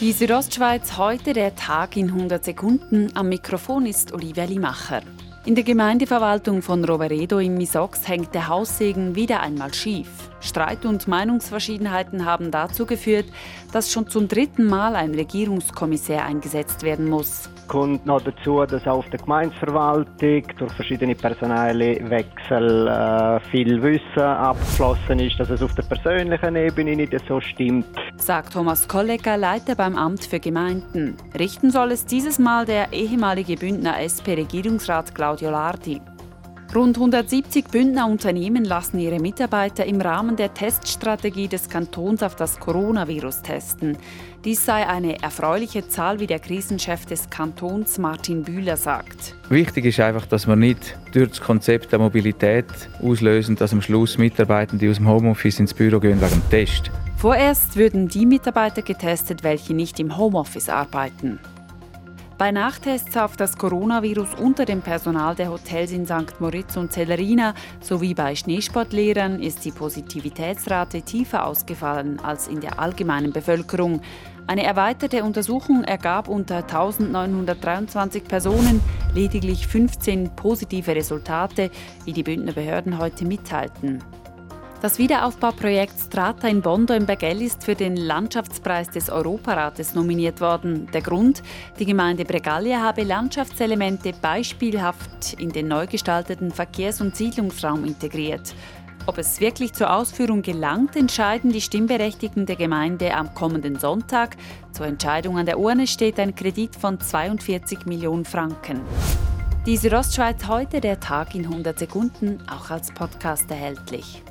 Die Südostschweiz heute der Tag in 100 Sekunden. Am Mikrofon ist Olivia Limacher. In der Gemeindeverwaltung von Roveredo im Misox hängt der Haussegen wieder einmal schief. Streit und Meinungsverschiedenheiten haben dazu geführt, dass schon zum dritten Mal ein Regierungskommissär eingesetzt werden muss. Kommt noch dazu, dass auf der Gemeindeverwaltung durch verschiedene personelle Wechsel äh, viel Wissen abgeflossen ist, dass es auf der persönlichen Ebene nicht so stimmt. Sagt Thomas Kollecker, Leiter beim Amt für Gemeinden. Richten soll es dieses Mal der ehemalige Bündner SP-Regierungsrat Claudio Lardi. Rund 170 Bündner Unternehmen lassen ihre Mitarbeiter im Rahmen der Teststrategie des Kantons auf das Coronavirus testen. Dies sei eine erfreuliche Zahl, wie der Krisenchef des Kantons Martin Bühler sagt. Wichtig ist einfach, dass wir nicht durch das Konzept der Mobilität auslösen, dass am Schluss Mitarbeitende aus dem Homeoffice ins Büro gehen wegen Test. Vorerst würden die Mitarbeiter getestet, welche nicht im Homeoffice arbeiten. Bei Nachtests auf das Coronavirus unter dem Personal der Hotels in St. Moritz und Cellerina sowie bei Schneesportlehrern ist die Positivitätsrate tiefer ausgefallen als in der allgemeinen Bevölkerung. Eine erweiterte Untersuchung ergab unter 1923 Personen lediglich 15 positive Resultate, wie die Bündner Behörden heute mitteilten. Das Wiederaufbauprojekt Strata in Bondo im Bergell ist für den Landschaftspreis des Europarates nominiert worden. Der Grund, die Gemeinde Bregalia habe Landschaftselemente beispielhaft in den neu gestalteten Verkehrs- und Siedlungsraum integriert. Ob es wirklich zur Ausführung gelangt, entscheiden die Stimmberechtigten der Gemeinde am kommenden Sonntag. Zur Entscheidung an der Urne steht ein Kredit von 42 Millionen Franken. Die Südostschweiz heute, der Tag in 100 Sekunden, auch als Podcast erhältlich.